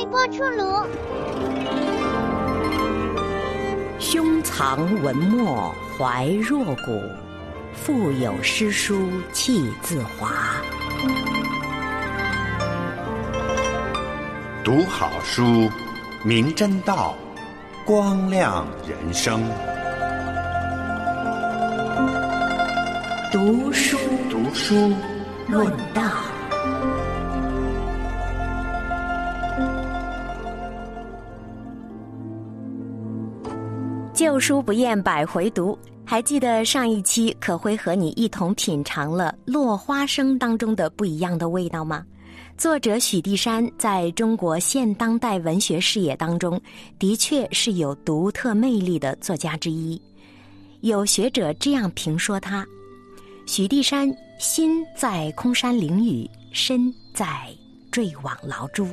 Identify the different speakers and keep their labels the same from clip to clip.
Speaker 1: 微波出炉。
Speaker 2: 胸藏文墨怀若谷，腹有诗书气自华。
Speaker 3: 读好书，明真道，光亮人生。
Speaker 2: 读书
Speaker 3: 读书
Speaker 2: 论道，旧书不厌百回读。还记得上一期可辉和你一同品尝了落花生当中的不一样的味道吗？作者许地山在中国现当代文学视野当中，的确是有独特魅力的作家之一。有学者这样评说他：许地山心在空山灵雨，身在坠网牢珠。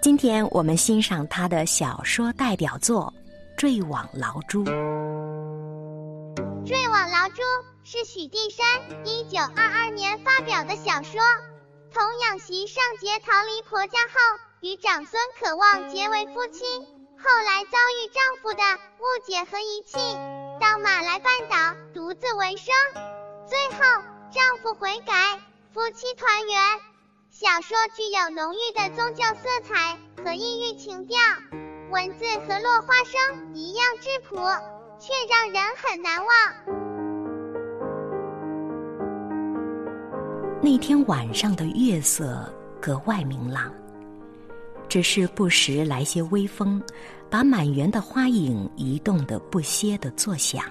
Speaker 2: 今天我们欣赏他的小说代表作《坠网牢珠》。
Speaker 1: 《坠网牢珠》是许地山一九二二年发表的小说。童养媳上节逃离婆家后，与长孙可望结为夫妻，后来遭遇丈夫的误解和遗弃，到马来半岛独自为生。最后丈夫悔改，夫妻团圆。小说具有浓郁的宗教色彩和异域情调，文字和落花生一样质朴。却让人很难忘。
Speaker 2: 那天晚上的月色格外明朗，只是不时来些微风，把满园的花影移动的不歇的作响。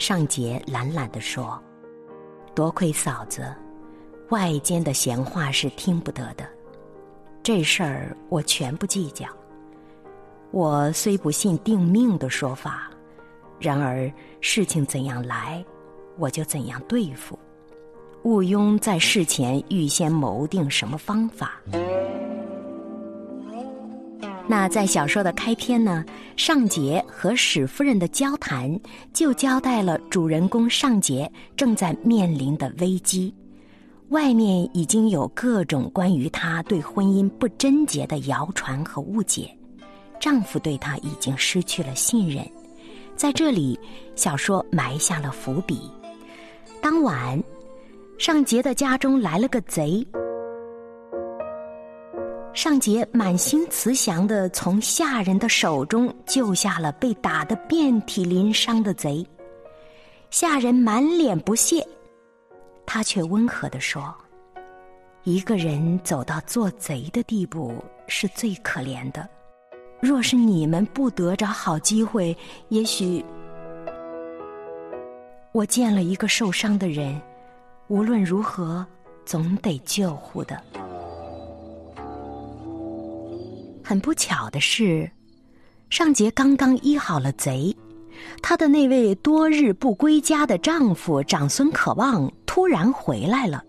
Speaker 2: 上节懒懒地说：“多亏嫂子，外间的闲话是听不得的，这事儿我全不计较。我虽不信定命的说法。”然而事情怎样来，我就怎样对付，毋庸在事前预先谋定什么方法。那在小说的开篇呢，上节和史夫人的交谈就交代了主人公上节正在面临的危机，外面已经有各种关于他对婚姻不贞洁的谣传和误解，丈夫对她已经失去了信任。在这里，小说埋下了伏笔。当晚，尚杰的家中来了个贼。尚杰满心慈祥的从下人的手中救下了被打得遍体鳞伤的贼。下人满脸不屑，他却温和的说：“一个人走到做贼的地步，是最可怜的。”若是你们不得着好机会，也许我见了一个受伤的人，无论如何总得救护的。很不巧的是，上节刚刚医好了贼，他的那位多日不归家的丈夫长孙可望突然回来了。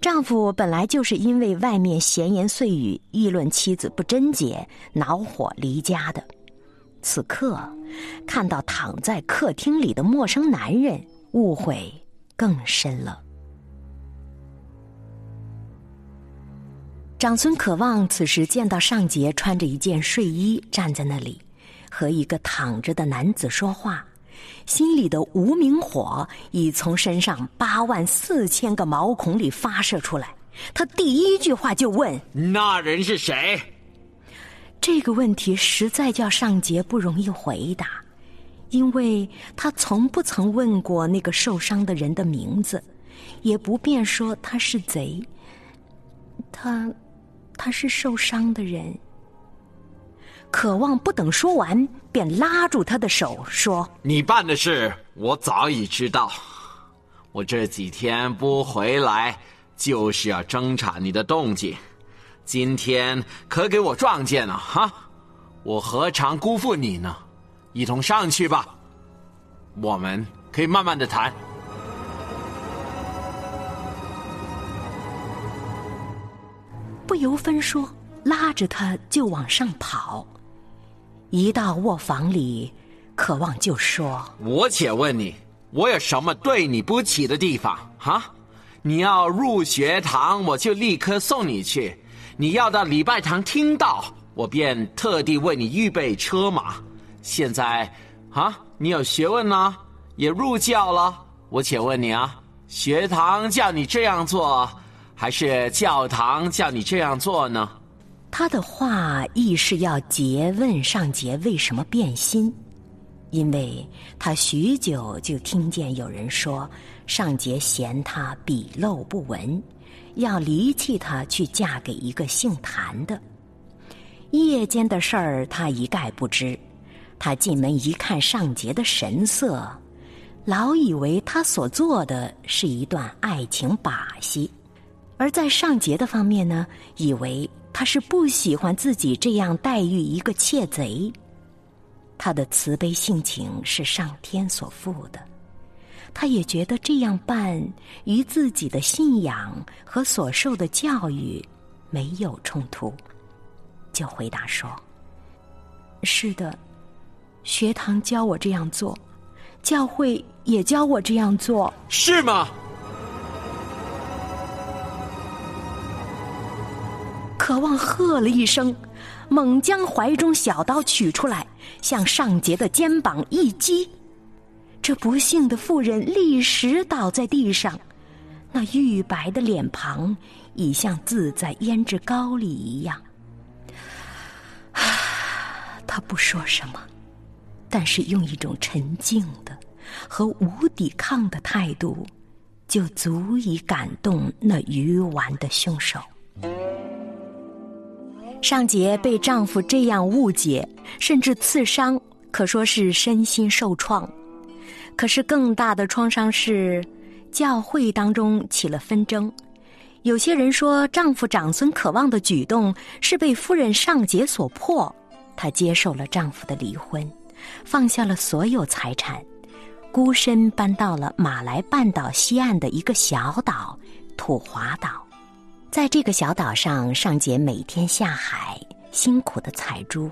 Speaker 2: 丈夫本来就是因为外面闲言碎语议论妻子不贞洁，恼火离家的。此刻看到躺在客厅里的陌生男人，误会更深了。长孙可望此时见到尚杰穿着一件睡衣站在那里，和一个躺着的男子说话。心里的无名火已从身上八万四千个毛孔里发射出来，他第一句话就问：“
Speaker 4: 那人是谁？”
Speaker 2: 这个问题实在叫尚杰不容易回答，因为他从不曾问过那个受伤的人的名字，也不便说他是贼。他，他是受伤的人。渴望不等说完，便拉住他的手说：“
Speaker 4: 你办的事我早已知道，我这几天不回来，就是要侦查你的动静。今天可给我撞见了哈！我何尝辜负你呢？一同上去吧，我们可以慢慢的谈。”
Speaker 2: 不由分说，拉着他就往上跑。一到卧房里，渴望就说：“
Speaker 4: 我且问你，我有什么对你不起的地方？哈，你要入学堂，我就立刻送你去；你要到礼拜堂听到，我便特地为你预备车马。现在，啊，你有学问了，也入教了。我且问你啊，学堂叫你这样做，还是教堂叫你这样做呢？
Speaker 2: 他的话亦是要诘问上节为什么变心，因为他许久就听见有人说上节嫌他笔陋不文。要离弃他去嫁给一个姓谭的，夜间的事儿他一概不知。他进门一看尚杰的神色，老以为他所做的是一段爱情把戏；而在尚杰的方面呢，以为他是不喜欢自己这样待遇一个窃贼。他的慈悲性情是上天所赋的。他也觉得这样办与自己的信仰和所受的教育没有冲突，就回答说：“是的，学堂教我这样做，教会也教我这样做，
Speaker 4: 是吗？”
Speaker 2: 渴望喝了一声，猛将怀中小刀取出来，向上杰的肩膀一击。这不幸的妇人立时倒在地上，那玉白的脸庞已像自在胭脂膏里一样。他不说什么，但是用一种沉静的和无抵抗的态度，就足以感动那愚顽的凶手。尚杰被丈夫这样误解，甚至刺伤，可说是身心受创。可是更大的创伤是，教会当中起了纷争。有些人说，丈夫长孙可望的举动是被夫人上节所迫，她接受了丈夫的离婚，放下了所有财产，孤身搬到了马来半岛西岸的一个小岛土华岛。在这个小岛上，尚洁每天下海，辛苦的采珠。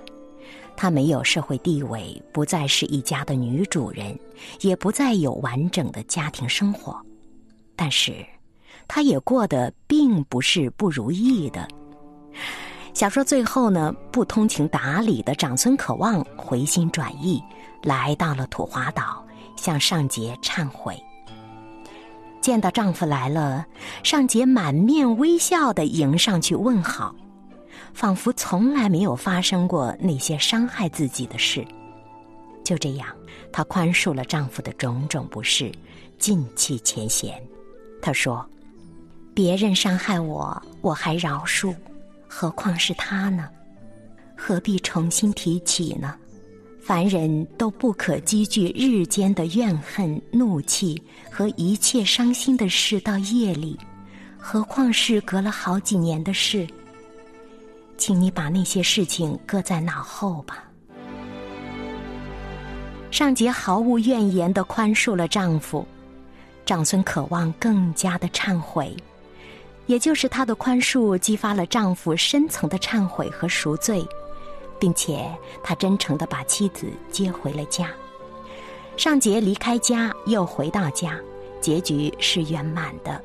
Speaker 2: 她没有社会地位，不再是一家的女主人，也不再有完整的家庭生活，但是，她也过得并不是不如意的。小说最后呢，不通情达理的长孙可望回心转意，来到了土华岛，向上杰忏悔。见到丈夫来了，尚洁满面微笑的迎上去问好。仿佛从来没有发生过那些伤害自己的事。就这样，她宽恕了丈夫的种种不是，尽弃前嫌。她说：“别人伤害我，我还饶恕，何况是他呢？何必重新提起呢？凡人都不可积聚日间的怨恨、怒气和一切伤心的事到夜里，何况是隔了好几年的事。”请你把那些事情搁在脑后吧。尚杰毫无怨言的宽恕了丈夫，长孙渴望更加的忏悔，也就是他的宽恕激发了丈夫深层的忏悔和赎罪，并且他真诚地把妻子接回了家。尚杰离开家又回到家，结局是圆满的。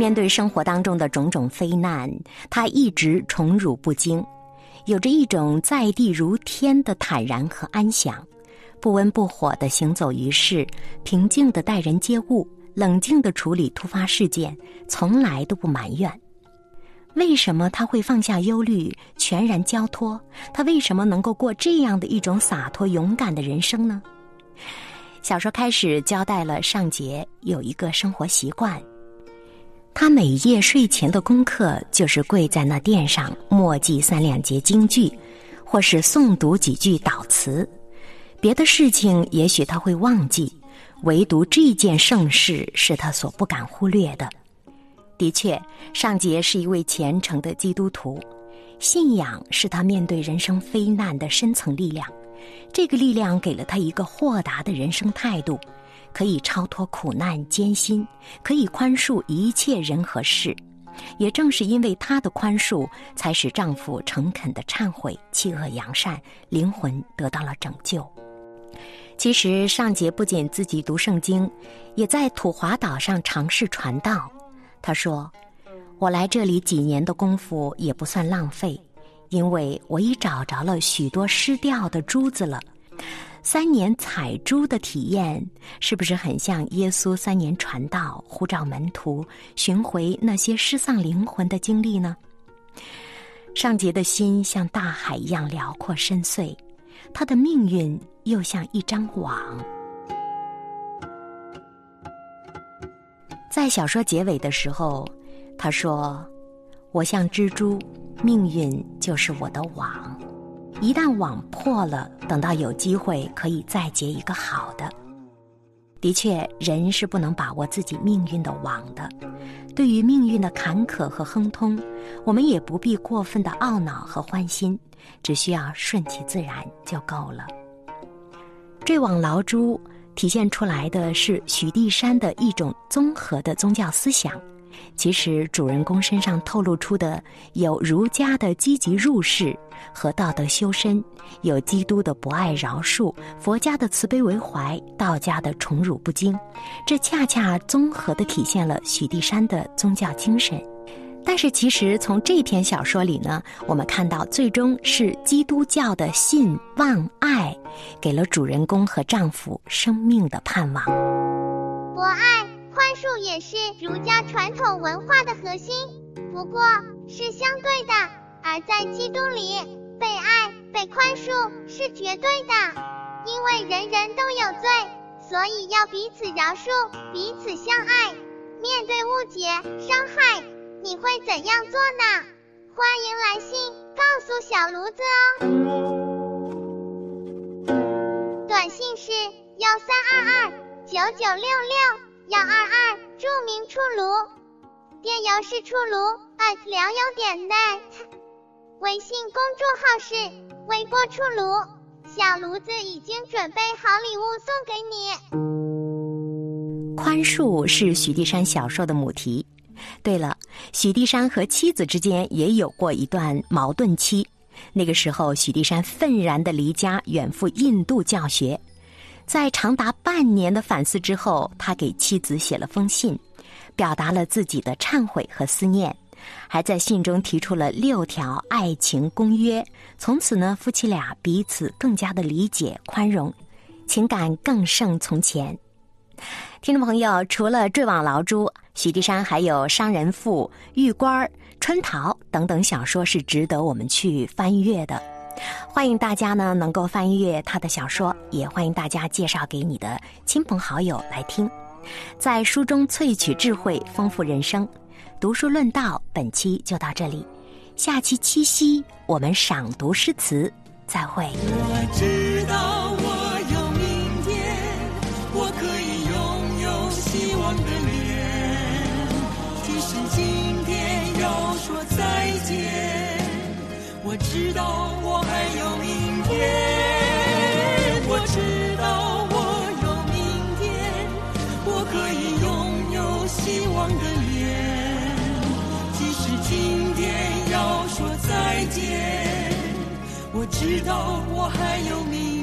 Speaker 2: 面对生活当中的种种非难，他一直宠辱不惊，有着一种在地如天的坦然和安详，不温不火的行走于世，平静的待人接物，冷静的处理突发事件，从来都不埋怨。为什么他会放下忧虑，全然交托？他为什么能够过这样的一种洒脱勇敢的人生呢？小说开始交代了尚杰有一个生活习惯。他每夜睡前的功课就是跪在那殿上默记三两节京剧，或是诵读几句祷词。别的事情也许他会忘记，唯独这件盛事是他所不敢忽略的。的确，尚杰是一位虔诚的基督徒，信仰是他面对人生非难的深层力量。这个力量给了他一个豁达的人生态度。可以超脱苦难艰辛，可以宽恕一切人和事。也正是因为她的宽恕，才使丈夫诚恳的忏悔，弃恶扬善，灵魂得到了拯救。其实尚杰不仅自己读圣经，也在土华岛上尝试传道。他说：“我来这里几年的功夫也不算浪费，因为我已找着了许多失掉的珠子了。”三年采珠的体验，是不是很像耶稣三年传道、呼召门徒、寻回那些失丧灵魂的经历呢？尚杰的心像大海一样辽阔深邃，他的命运又像一张网。在小说结尾的时候，他说：“我像蜘蛛，命运就是我的网。”一旦网破了，等到有机会可以再结一个好的。的确，人是不能把握自己命运的网的。对于命运的坎坷和亨通，我们也不必过分的懊恼和欢心，只需要顺其自然就够了。坠网牢珠体现出来的是许地山的一种综合的宗教思想。其实，主人公身上透露出的有儒家的积极入世和道德修身，有基督的博爱饶恕，佛家的慈悲为怀，道家的宠辱不惊，这恰恰综合的体现了许地山的宗教精神。但是，其实从这篇小说里呢，我们看到最终是基督教的信望爱，给了主人公和丈夫生命的盼望。
Speaker 1: 博爱。宽恕也是儒家传统文化的核心，不过是相对的；而在基督里，被爱、被宽恕是绝对的。因为人人都有罪，所以要彼此饶恕，彼此相爱。面对误解、伤害，你会怎样做呢？欢迎来信告诉小炉子哦。短信是幺三二二九九六六。幺二二，著名出炉，电邮是出炉 at 良友点 net，微信公众号是微波出炉，小炉子已经准备好礼物送给
Speaker 2: 你。宽恕是许地山小说的母题。对了，许地山和妻子之间也有过一段矛盾期，那个时候许地山愤然的离家远赴印度教学。在长达半年的反思之后，他给妻子写了封信，表达了自己的忏悔和思念，还在信中提出了六条爱情公约。从此呢，夫妻俩彼此更加的理解宽容，情感更胜从前。听众朋友，除了《坠网牢珠》，许地山还有《商人妇》《玉官》《春桃》等等小说是值得我们去翻阅的。欢迎大家呢能够翻阅他的小说，也欢迎大家介绍给你的亲朋好友来听，在书中萃取智慧，丰富人生。读书论道，本期就到这里，下期七夕我们赏读诗词，再会。
Speaker 5: 我知道我有明天，我可以拥有希望的脸，即使今天要说再见。我知道我还有明天，我知道我有明天，我可以拥有希望的脸。即使今天要说再见，我知道我还有明天。